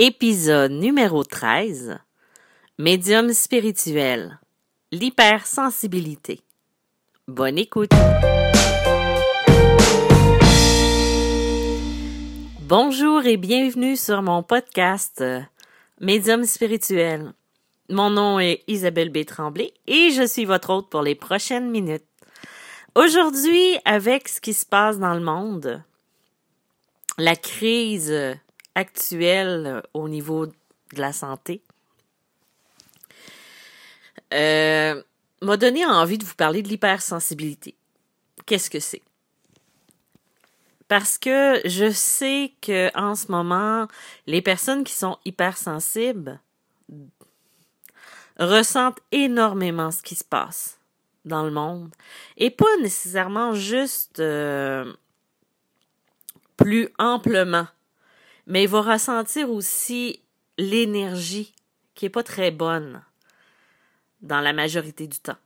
Épisode numéro 13. Médium spirituel. L'hypersensibilité. Bonne écoute. Bonjour et bienvenue sur mon podcast euh, Médium spirituel. Mon nom est Isabelle B. Tremblay et je suis votre hôte pour les prochaines minutes. Aujourd'hui, avec ce qui se passe dans le monde, la crise actuelle au niveau de la santé, euh, m'a donné envie de vous parler de l'hypersensibilité. Qu'est-ce que c'est? Parce que je sais que en ce moment, les personnes qui sont hypersensibles ressentent énormément ce qui se passe dans le monde et pas nécessairement juste euh, plus amplement, mais il va ressentir aussi l'énergie qui est pas très bonne dans la majorité du temps.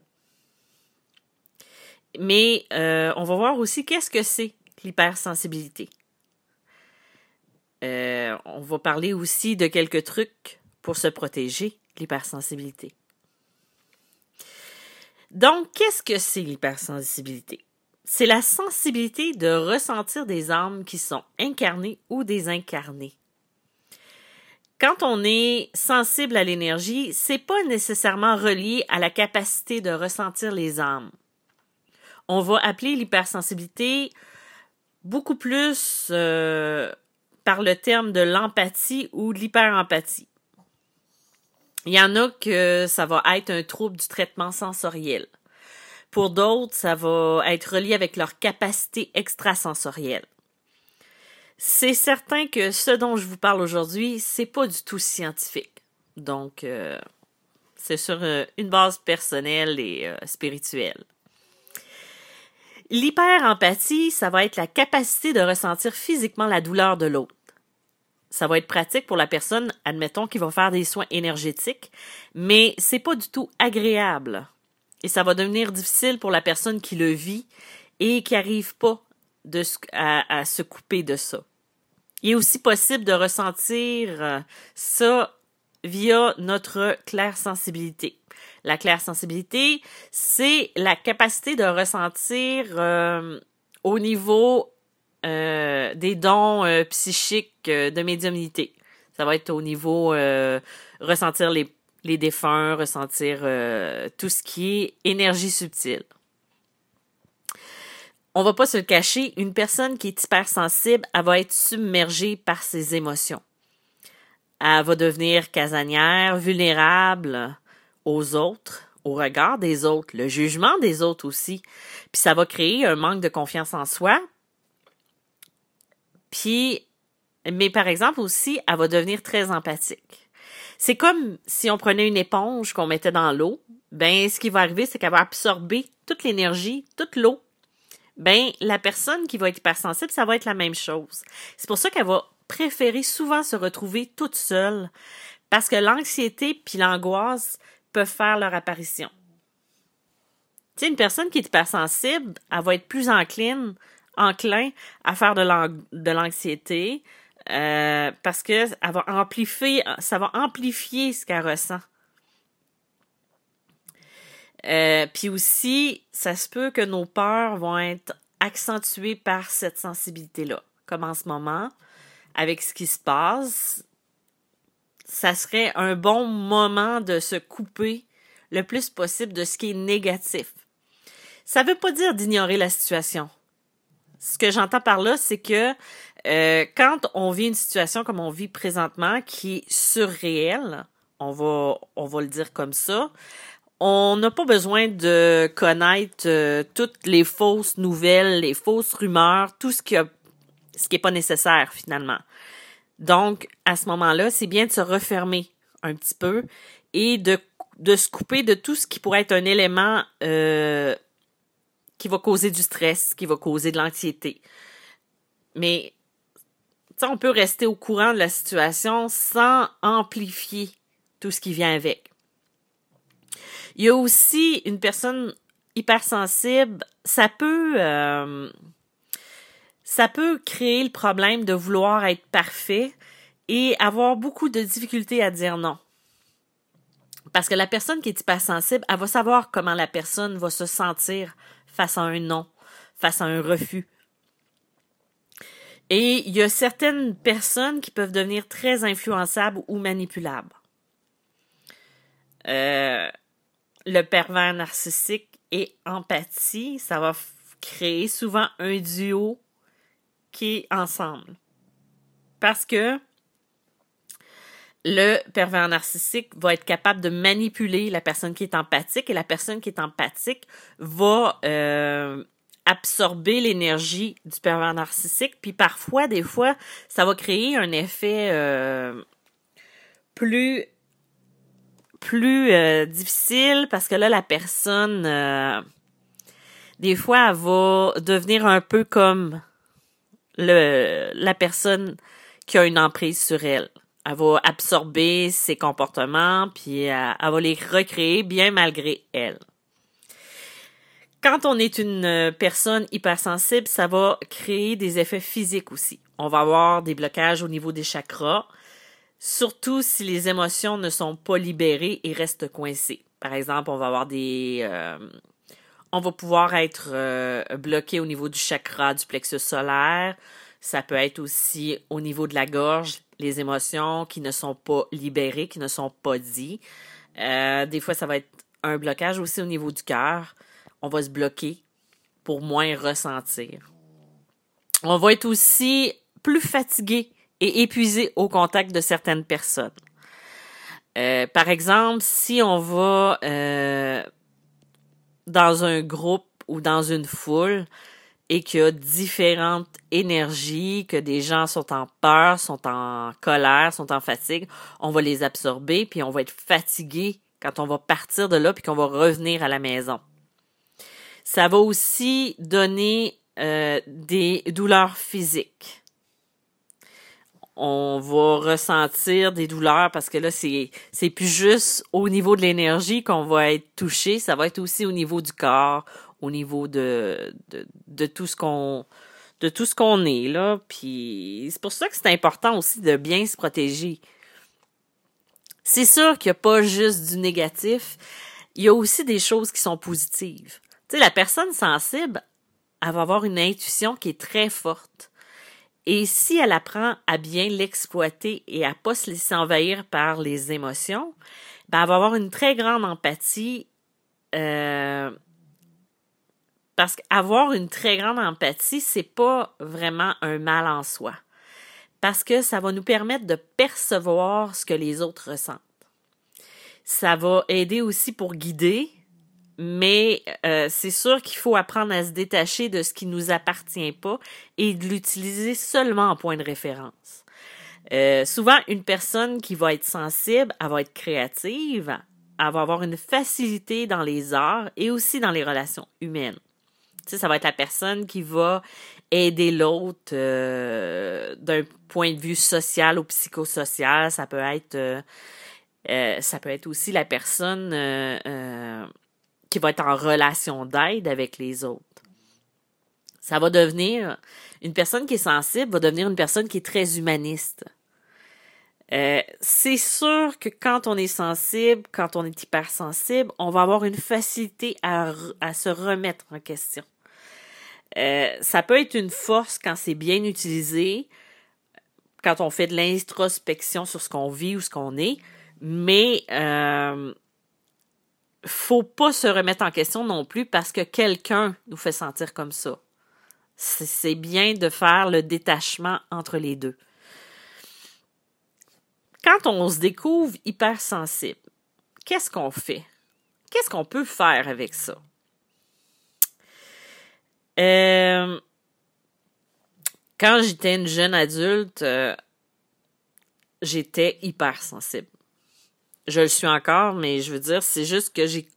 Mais euh, on va voir aussi qu'est-ce que c'est l'hypersensibilité. Euh, on va parler aussi de quelques trucs pour se protéger l'hypersensibilité. Donc, qu'est-ce que c'est l'hypersensibilité? C'est la sensibilité de ressentir des âmes qui sont incarnées ou désincarnées. Quand on est sensible à l'énergie, c'est pas nécessairement relié à la capacité de ressentir les âmes. On va appeler l'hypersensibilité beaucoup plus euh, par le terme de l'empathie ou de l'hyperempathie. Il y en a que ça va être un trouble du traitement sensoriel. Pour d'autres, ça va être relié avec leur capacité extrasensorielle. C'est certain que ce dont je vous parle aujourd'hui, c'est pas du tout scientifique. Donc, euh, c'est sur euh, une base personnelle et euh, spirituelle. L'hyperempathie, ça va être la capacité de ressentir physiquement la douleur de l'autre ça va être pratique pour la personne, admettons, qui va faire des soins énergétiques, mais c'est pas du tout agréable. Et ça va devenir difficile pour la personne qui le vit et qui n'arrive pas à, se couper de ça. Il est aussi possible de ressentir euh, ça via notre claire sensibilité. La claire sensibilité, c'est la capacité de ressentir euh, au niveau euh, des dons euh, psychiques euh, de médiumnité. Ça va être au niveau ressentir les, les défunts, ressentir tout ce qui est énergie subtile. On va pas se le cacher, une personne qui est hypersensible, elle va être submergée par ses émotions. Elle va devenir casanière, vulnérable aux autres, au regard des autres, le jugement des autres aussi. Puis ça va créer un manque de confiance en soi, puis, mais par exemple aussi, elle va devenir très empathique. C'est comme si on prenait une éponge qu'on mettait dans l'eau. Ben, ce qui va arriver, c'est qu'elle va absorber toute l'énergie, toute l'eau. Ben, la personne qui va être hypersensible, ça va être la même chose. C'est pour ça qu'elle va préférer souvent se retrouver toute seule parce que l'anxiété puis l'angoisse peuvent faire leur apparition. Tu sais, une personne qui est hypersensible, elle va être plus encline enclin à faire de l'anxiété euh, parce que ça va amplifier, ça va amplifier ce qu'elle ressent. Euh, puis aussi, ça se peut que nos peurs vont être accentuées par cette sensibilité-là. Comme en ce moment, avec ce qui se passe, ça serait un bon moment de se couper le plus possible de ce qui est négatif. Ça ne veut pas dire d'ignorer la situation ce que j'entends par là, c'est que euh, quand on vit une situation comme on vit présentement, qui est surréelle, on va, on va le dire comme ça, on n'a pas besoin de connaître euh, toutes les fausses nouvelles, les fausses rumeurs, tout ce qui a, ce qui est pas nécessaire finalement. Donc, à ce moment-là, c'est bien de se refermer un petit peu et de, de se couper de tout ce qui pourrait être un élément euh, qui va causer du stress, qui va causer de l'anxiété. Mais on peut rester au courant de la situation sans amplifier tout ce qui vient avec. Il y a aussi une personne hypersensible, ça peut euh, ça peut créer le problème de vouloir être parfait et avoir beaucoup de difficultés à dire non. Parce que la personne qui est hypersensible, elle va savoir comment la personne va se sentir face à un non, face à un refus. Et il y a certaines personnes qui peuvent devenir très influençables ou manipulables. Euh, le pervers narcissique et empathie, ça va créer souvent un duo qui est ensemble. Parce que le pervers narcissique va être capable de manipuler la personne qui est empathique et la personne qui est empathique va euh, absorber l'énergie du pervers narcissique. Puis parfois, des fois, ça va créer un effet euh, plus plus euh, difficile parce que là, la personne, des fois, elle va devenir un peu comme le, la personne qui a une emprise sur elle. Elle va absorber ses comportements, puis elle, va les recréer bien malgré elle. Quand on est une personne hypersensible, ça va créer des effets physiques aussi. On va avoir des blocages au niveau des chakras, surtout si les émotions ne sont pas libérées et restent coincées. Par exemple, on va avoir des... Euh, on va pouvoir être euh, bloqué au niveau du chakra du plexus solaire, ça peut être aussi au niveau de la gorge, les émotions qui ne sont pas libérées, qui ne sont pas dites. Euh, des fois, ça va être un blocage aussi au niveau du cœur. On va se bloquer pour moins ressentir. On va être aussi plus fatigué et épuisé au contact de certaines personnes. Euh, par exemple, si on va euh, dans un groupe ou dans une foule, et qu'il y a différentes énergies, que des gens sont en peur, sont en colère, sont en fatigue, on va les absorber, puis on va être fatigué quand on va partir de là, puis qu'on va revenir à la maison. Ça va aussi donner euh, des douleurs physiques. On va ressentir des douleurs parce que là, c'est, c'est plus juste au niveau de l'énergie qu'on va être touché, ça va être aussi au niveau du corps, au niveau de, de, tout ce qu'on de tout ce qu'on est là. Puis c'est pour ça que c'est important aussi de bien se protéger. C'est sûr qu'il n'y a pas juste du négatif. Il y a aussi des choses qui sont positives tu la personne sensible elle va avoir une intuition qui est très forte et si elle apprend à bien l'exploiter et à pas se laisser envahir par les émotions, ben elle va avoir une très grande empathie euh, parce qu'avoir une très grande empathie, c'est pas vraiment un mal en soi. Parce que ça va nous permettre de percevoir ce que les autres ressentent. Ça va aider aussi pour guider, mais euh, c'est sûr qu'il faut apprendre à se détacher de ce qui nous appartient pas et de l'utiliser seulement en point de référence. Euh, souvent, une personne qui va être sensible, elle va être créative, elle va avoir une facilité dans les arts et aussi dans les relations humaines. Tu sais, ça va être la personne qui va aider l'autre euh, d'un point de vue social ou psychosocial. Ça peut être, euh, euh, ça peut être aussi la personne qui va être en relation d'aide avec les autres. Ça va devenir une personne qui est sensible va devenir une personne qui est très humaniste. c'est sûr que quand on est sensible, quand on est hypersensible, on va avoir une facilité à, à se remettre en question. Euh, ça peut être une force quand c'est bien utilisé, quand on fait de l'introspection sur ce qu'on vit ou ce qu'on est, mais euh, faut pas se remettre en question non plus parce que quelqu'un nous fait sentir comme ça. C'est bien de faire le détachement entre les deux. Quand on se découvre hypersensible, qu'est-ce qu'on fait? Qu'est-ce qu'on peut faire avec ça? Euh, quand j'étais une jeune adulte, euh, j'étais hypersensible. Je le suis encore, mais je veux dire, c'est juste que j'ai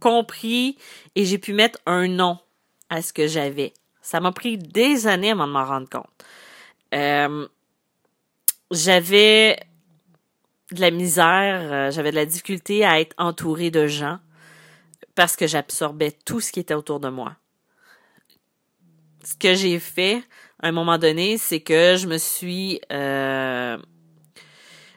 compris et j'ai pu mettre un nom à ce que j'avais. Ça m'a pris des années avant de m'en rendre compte. Euh, j'avais de la misère, j'avais de la difficulté à être entourée de gens parce que j'absorbais tout ce qui était autour de moi ce que j'ai fait à un moment donné, c'est que je me suis euh,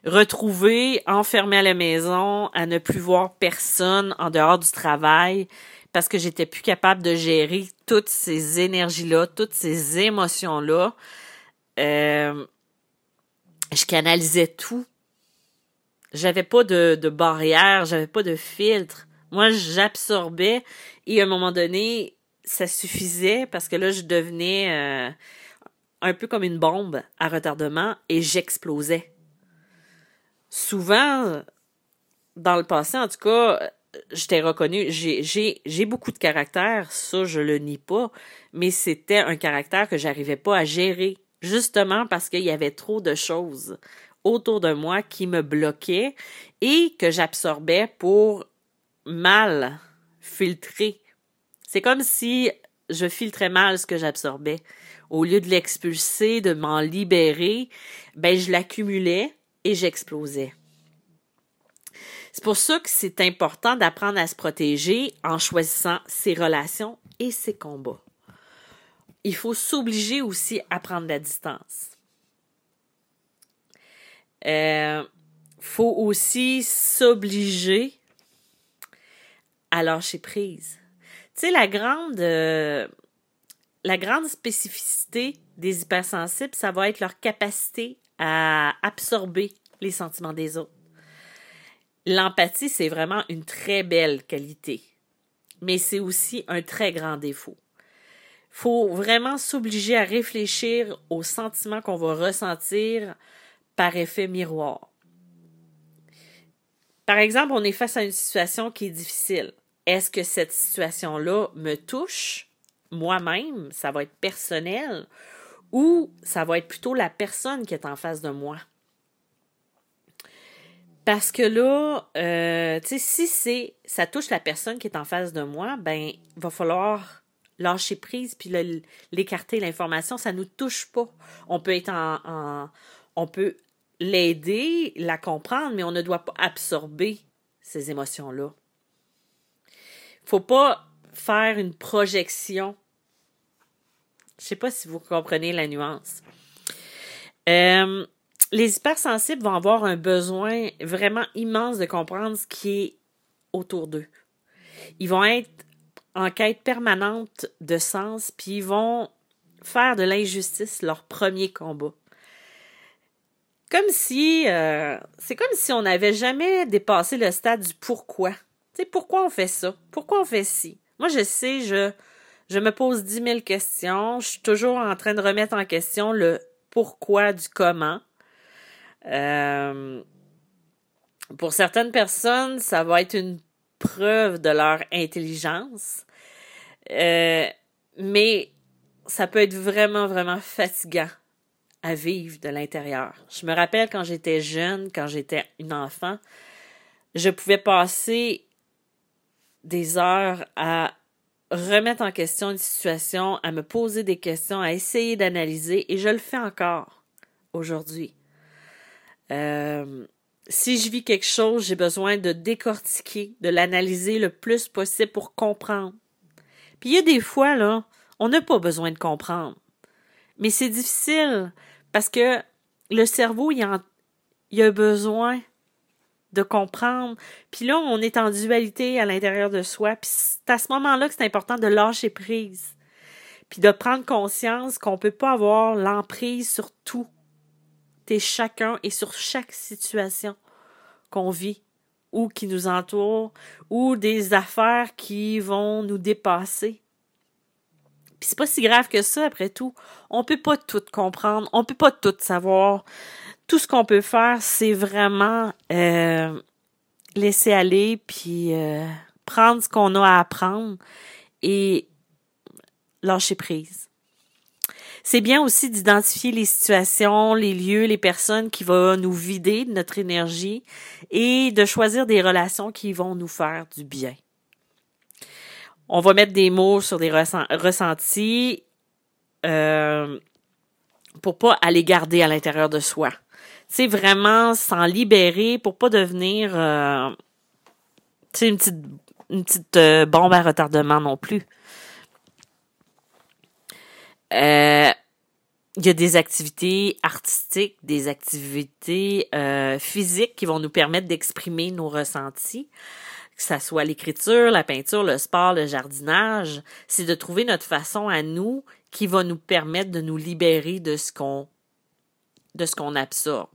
retrouver enfermée à la maison, à ne plus voir personne en dehors du travail, parce que j'étais plus capable de gérer toutes ces énergies-là, toutes ces émotions-là. Euh, je canalisais tout. J'avais pas de, de barrière, j'avais pas de filtre. Moi, j'absorbais et à un moment donné, ça suffisait parce que là, je devenais euh, un peu comme une bombe à retardement et j'explosais. Souvent, dans le passé, en tout cas, je t'ai reconnu, j'ai beaucoup de caractère, ça je le nie pas, mais c'était un caractère que j'arrivais pas à gérer, justement parce qu'il y avait trop de choses autour de moi qui me bloquaient et que j'absorbais pour mal filtrer. C'est comme si je filtrais mal ce que j'absorbais. Au lieu de l'expulser, de m'en libérer, ben je l'accumulais et j'explosais. C'est pour ça que c'est important d'apprendre à se protéger en choisissant ses relations et ses combats. Il faut s'obliger aussi à prendre la distance. Il euh, faut aussi s'obliger à lâcher prise. Tu sais, la grande, euh, la grande spécificité des hypersensibles, ça va être leur capacité à absorber les sentiments des autres. L'empathie, c'est vraiment une très belle qualité, mais c'est aussi un très grand défaut. Faut vraiment s'obliger à réfléchir aux sentiments qu'on va ressentir par effet miroir. Par exemple, on est face à une situation qui est difficile. Est-ce que cette situation-là me touche? Moi-même, ça va être personnel, ou ça va être plutôt la personne qui est en face de moi? Parce que là, euh, tu sais, si ça touche la personne qui est en face de moi, ben, il va falloir lâcher prise puis l'écarter l'information. Ça nous touche pas. On peut être en, on peut l'aider, la comprendre, mais on ne doit pas absorber ces émotions-là. Faut pas faire une projection. Je sais pas si vous comprenez la nuance. Euh, les hypersensibles vont avoir un besoin vraiment immense de comprendre ce qui est autour d'eux. Ils vont être en quête permanente de sens, puis ils vont faire de l'injustice leur premier combat. Comme si euh, c'est comme si on n'avait jamais dépassé le stade du pourquoi. Tu sais, pourquoi on fait ça? Pourquoi on fait ci? Moi, je sais, je, je me pose dix mille questions. Je suis toujours en train de remettre en question le pourquoi du comment. Euh, pour certaines personnes, ça va être une preuve de leur intelligence, euh, mais ça peut être vraiment, vraiment fatigant à vivre de l'intérieur. Je me rappelle quand j'étais jeune, quand j'étais une enfant, je pouvais passer des heures à remettre en question une situation, à me poser des questions, à essayer d'analyser, et je le fais encore aujourd'hui. Euh, si je vis quelque chose, j'ai besoin de décortiquer, de l'analyser le plus possible pour comprendre. Puis il y a des fois, là, on n'a pas besoin de comprendre. Mais c'est difficile parce que le cerveau, il, il a besoin de comprendre. Puis là, on est en dualité à l'intérieur de soi. Puis c'est à ce moment-là que c'est important de lâcher prise. Puis de prendre conscience qu'on peut pas avoir l'emprise sur tout chacun et sur chaque situation qu'on vit ou qui nous entoure ou des affaires qui vont nous dépasser. Puis c'est pas si grave que ça après tout. On peut pas tout comprendre, on peut pas tout savoir. Tout ce qu'on peut faire, c'est vraiment euh, laisser aller puis euh, prendre ce qu'on a à apprendre et lâcher prise. C'est bien aussi d'identifier les situations, les lieux, les personnes qui vont nous vider de notre énergie et de choisir des relations qui vont nous faire du bien. On va mettre des mots sur des ressentis euh, pour pas aller garder à l'intérieur de soi. C'est vraiment s'en libérer pour pas devenir euh, une petite une petite euh, bombe à retardement non plus. Euh, il y a des activités artistiques, des activités euh, physiques qui vont nous permettre d'exprimer nos ressentis, que ça soit l'écriture, la peinture, le sport, le jardinage. C'est de trouver notre façon à nous qui va nous permettre de nous libérer de ce qu'on de ce qu'on absorbe.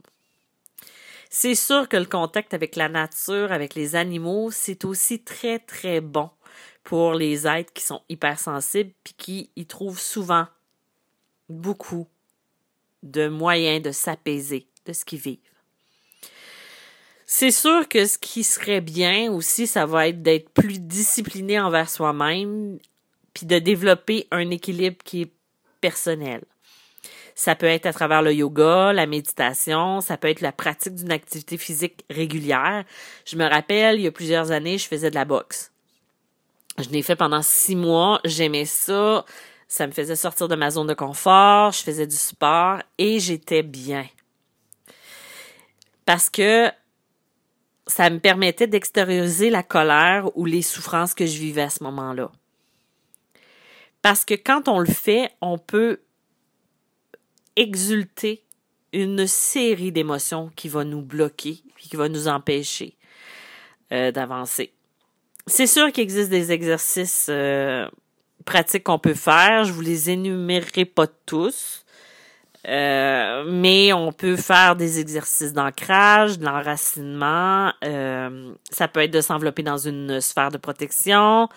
C'est sûr que le contact avec la nature, avec les animaux, c'est aussi très très bon pour les êtres qui sont hypersensibles puis qui y trouvent souvent beaucoup de moyens de s'apaiser de ce qu'ils vivent. C'est sûr que ce qui serait bien aussi, ça va être d'être plus discipliné envers soi-même, puis de développer un équilibre qui est personnel. Ça peut être à travers le yoga, la méditation, ça peut être la pratique d'une activité physique régulière. Je me rappelle, il y a plusieurs années, je faisais de la boxe. Je l'ai fait pendant six mois, j'aimais ça. Ça me faisait sortir de ma zone de confort, je faisais du sport et j'étais bien. Parce que ça me permettait d'extérioriser la colère ou les souffrances que je vivais à ce moment-là. Parce que quand on le fait, on peut exulter une série d'émotions qui va nous bloquer puis qui va nous empêcher euh, d'avancer. C'est sûr qu'il existe des exercices euh, pratiques qu'on peut faire. Je vous les énumérerai pas tous. Euh, mais on peut faire des exercices d'ancrage, de l'enracinement. Ça peut être de s'envelopper dans une sphère de protection.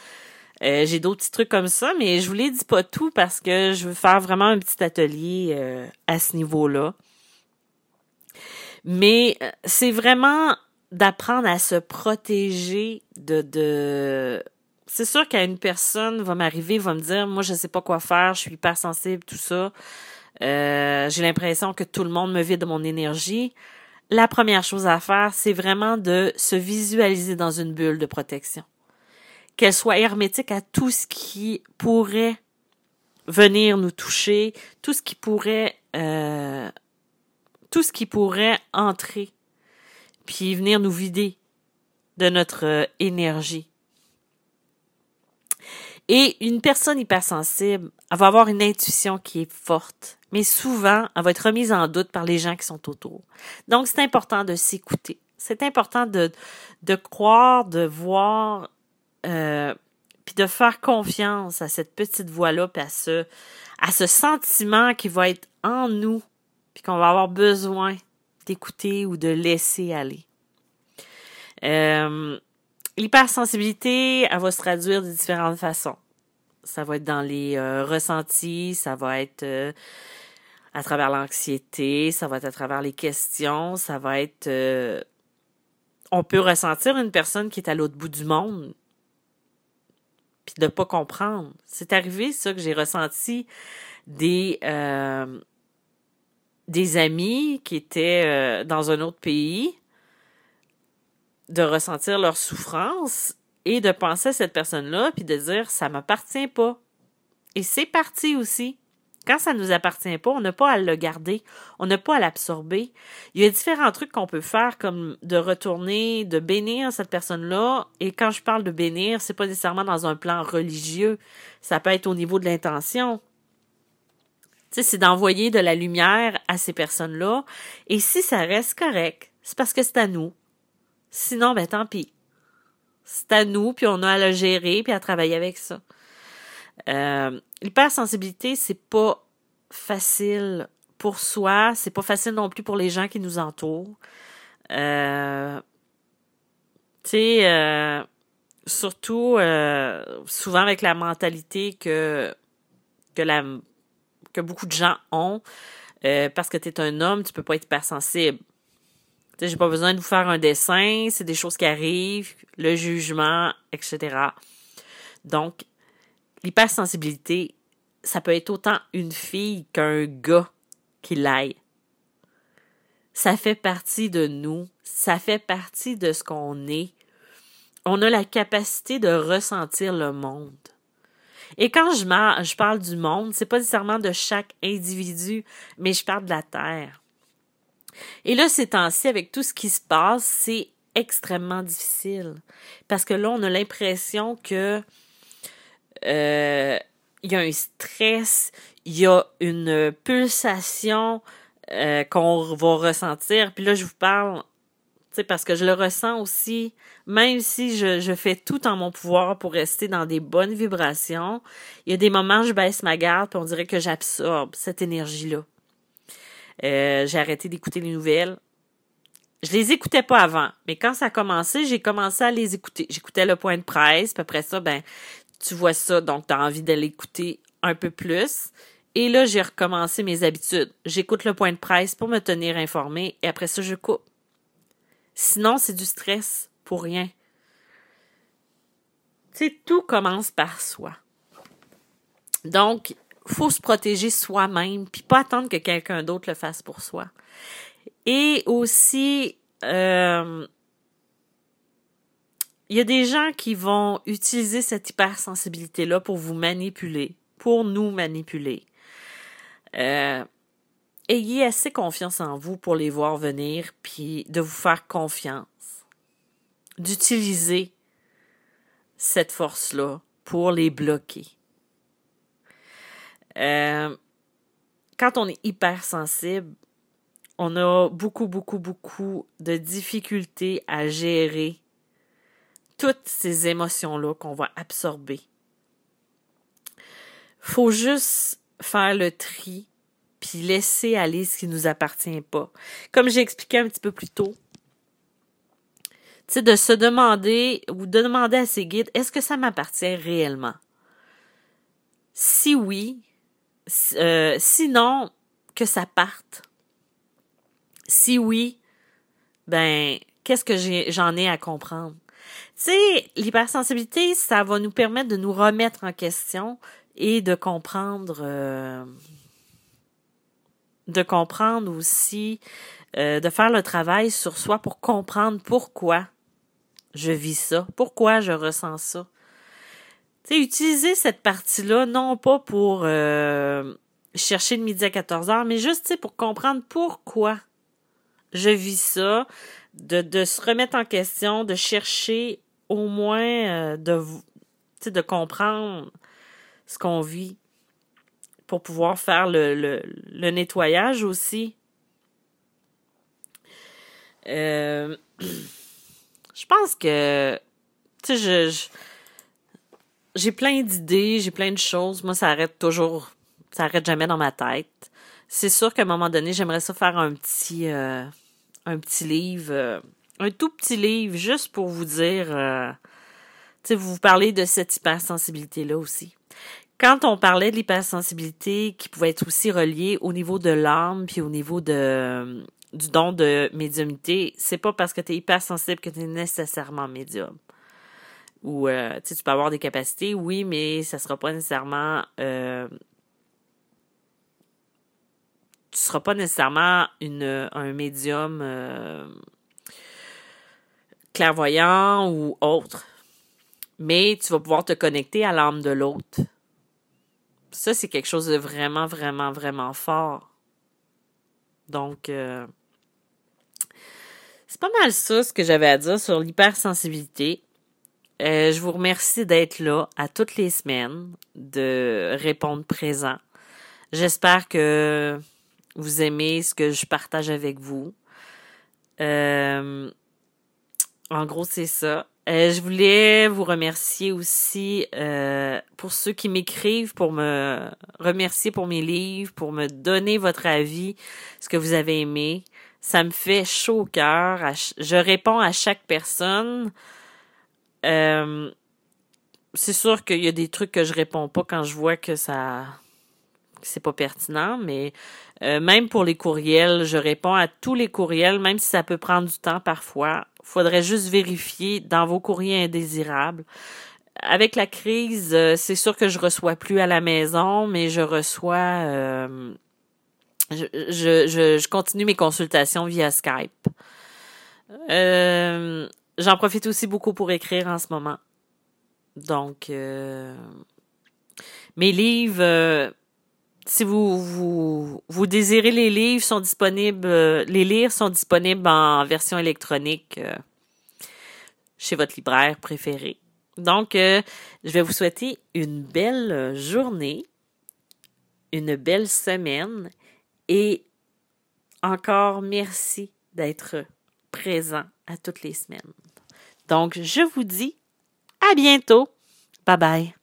Euh, j'ai d'autres petits trucs comme ça, mais je vous les dis pas tout parce que je veux faire vraiment un petit atelier à ce niveau-là. Mais c'est vraiment d'apprendre à se protéger de, de c'est sûr qu'une personne va m'arriver, va me dire, moi, je sais pas quoi faire, je suis hyper sensible, tout ça. Euh, j'ai l'impression que tout le monde me vide de mon énergie. La première chose à faire, c'est vraiment de se visualiser dans une bulle de protection. Qu'elle soit hermétique à tout ce qui pourrait venir nous toucher, tout ce qui pourrait, euh, tout ce qui pourrait entrer, puis venir nous vider de notre euh, énergie. Et une personne hypersensible, elle va avoir une intuition qui est forte, mais souvent, elle va être remise en doute par les gens qui sont autour. Donc, c'est important de s'écouter. C'est important de, de croire, de voir, euh, puis de faire confiance à cette petite voix-là, puis à ce, à ce sentiment qui va être en nous, puis qu'on va avoir besoin d'écouter ou de laisser aller. Euh, L'hypersensibilité, elle va se traduire de différentes façons. Ça va être dans les euh, ressentis, ça va être euh, à travers l'anxiété, ça va être à travers les questions, ça va être... On peut ressentir une personne qui est à l'autre bout du monde, puis de pas comprendre. C'est arrivé ça que j'ai ressenti des des amis qui étaient dans un autre pays de ressentir leur souffrance et de penser à cette personne-là, puis de dire ça m'appartient pas. Et c'est parti aussi. Quand ça nous appartient pas, on n'a pas à le garder, on n'a pas à l'absorber. Il y a différents trucs qu'on peut faire, comme de retourner, de bénir cette personne-là. Et quand je parle de bénir, c'est pas nécessairement dans un plan religieux. Ça peut être au niveau de l'intention. Tu sais, c'est d'envoyer de la lumière à ces personnes-là. Et si ça reste correct, c'est parce que c'est à nous. Sinon, ben tant pis. C'est à nous, puis on a à le gérer, puis à travailler avec ça. Euh, L'hypersensibilité, c'est pas facile pour soi, c'est pas facile non plus pour les gens qui nous entourent. Euh, tu sais, euh, surtout euh, souvent avec la mentalité que que que beaucoup de gens ont, parce que tu es un homme, tu peux pas être hypersensible j'ai pas besoin de vous faire un dessin, c'est des choses qui arrivent, le jugement, etc. Donc, l'hypersensibilité, ça peut être autant une fille qu'un gars qui l'aille. Ça fait partie de nous, ça fait partie de ce qu'on est. On a la capacité de ressentir le monde. Et quand je, je parle du monde, c'est pas nécessairement de chaque individu, mais je parle de la Terre. Et là, ces temps-ci, avec tout ce qui se passe, c'est extrêmement difficile. Parce que là, on a l'impression que euh, il y a un stress, il y a une pulsation euh, qu'on va ressentir. Puis là, je vous parle, tu sais, parce que je le ressens aussi, même si je, fais tout en mon pouvoir pour rester dans des bonnes vibrations, il y a des moments où je baisse ma garde, puis on dirait que j'absorbe cette énergie-là. Euh, j'ai arrêté d'écouter les nouvelles. Je les écoutais pas avant, mais quand ça a commencé, j'ai commencé à les écouter. J'écoutais le point de presse, puis après ça, ben, tu vois ça, donc tu as envie de l'écouter un peu plus. Et là, j'ai recommencé mes habitudes. J'écoute le point de presse pour me tenir informé et après ça, je coupe. Sinon, c'est du stress pour rien. Tu sais, tout commence par soi. Donc, faut se protéger soi-même, puis pas attendre que quelqu'un d'autre le fasse pour soi. Et aussi, euh, il y a des gens qui vont utiliser cette hypersensibilité-là pour vous manipuler, pour nous manipuler. Euh, ayez assez confiance en vous pour les voir venir, puis de vous faire confiance, d'utiliser cette force-là pour les bloquer. Euh, quand on est hypersensible, on a beaucoup, beaucoup, beaucoup de difficultés à gérer toutes ces émotions-là qu'on va absorber. Faut juste faire le tri puis laisser aller ce qui nous appartient pas. Comme j'ai expliqué un petit peu plus tôt, tu sais, de se demander ou de demander à ses guides, est-ce que ça m'appartient réellement? Si oui, euh, sinon, que ça parte. Si oui, ben, qu'est-ce que j'en ai, à comprendre? Tu sais, l'hypersensibilité, ça va nous permettre de nous remettre en question et de comprendre, euh, de comprendre aussi, euh, de faire le travail sur soi pour comprendre pourquoi je vis ça, pourquoi je ressens ça. Tu sais, utiliser cette partie-là, non pas pour euh, chercher de midi à 14 heures, mais juste, pour comprendre pourquoi je vis ça, de, de se remettre en question, de chercher au moins euh, de, de comprendre ce qu'on vit pour pouvoir faire le, le, le nettoyage aussi. Euh, je pense que, tu sais, je, j'ai plein d'idées, j'ai plein de choses. Moi, ça arrête toujours, ça arrête jamais dans ma tête. C'est sûr qu'à un moment donné, j'aimerais ça faire un petit, euh, un petit livre, un tout petit livre, juste pour vous dire, euh, tu sais, vous parlez de cette hypersensibilité-là aussi. Quand on parlait de l'hypersensibilité qui pouvait être aussi reliée au niveau de l'âme puis au niveau de du don de médiumité, c'est pas parce que tu es hypersensible que tu es nécessairement médium. Ou euh, tu peux avoir des capacités, oui, mais ça sera pas nécessairement euh, tu seras pas nécessairement une, un médium euh, clairvoyant ou autre. Mais tu vas pouvoir te connecter à l'âme de l'autre. Ça, c'est quelque chose de vraiment, vraiment, vraiment fort. Donc, euh, c'est pas mal ça ce que j'avais à dire sur l'hypersensibilité. Euh, je vous remercie d'être là à toutes les semaines, de répondre présent. J'espère que vous aimez ce que je partage avec vous. Euh, en gros, c'est ça. Euh, je voulais vous remercier aussi euh, pour ceux qui m'écrivent, pour me remercier pour mes livres, pour me donner votre avis, ce que vous avez aimé. Ça me fait chaud au cœur. Je réponds à chaque personne. Euh, c'est sûr qu'il y a des trucs que je réponds pas quand je vois que ça c'est pas pertinent, mais euh, même pour les courriels, je réponds à tous les courriels, même si ça peut prendre du temps parfois. Faudrait juste vérifier dans vos courriers indésirables. Avec la crise, euh, c'est sûr que je reçois plus à la maison, mais je reçois euh, je, je, je, continue mes consultations via Skype. J'en profite aussi beaucoup pour écrire en ce moment. Donc, mes livres, si vous, désirez les livres, sont disponibles, euh, les lire sont disponibles en version électronique euh, chez votre libraire préféré. Donc, euh, je vais vous souhaiter une belle journée, une belle semaine et encore merci d'être présent à toutes les semaines. Donc, je vous dis à bientôt. Bye bye.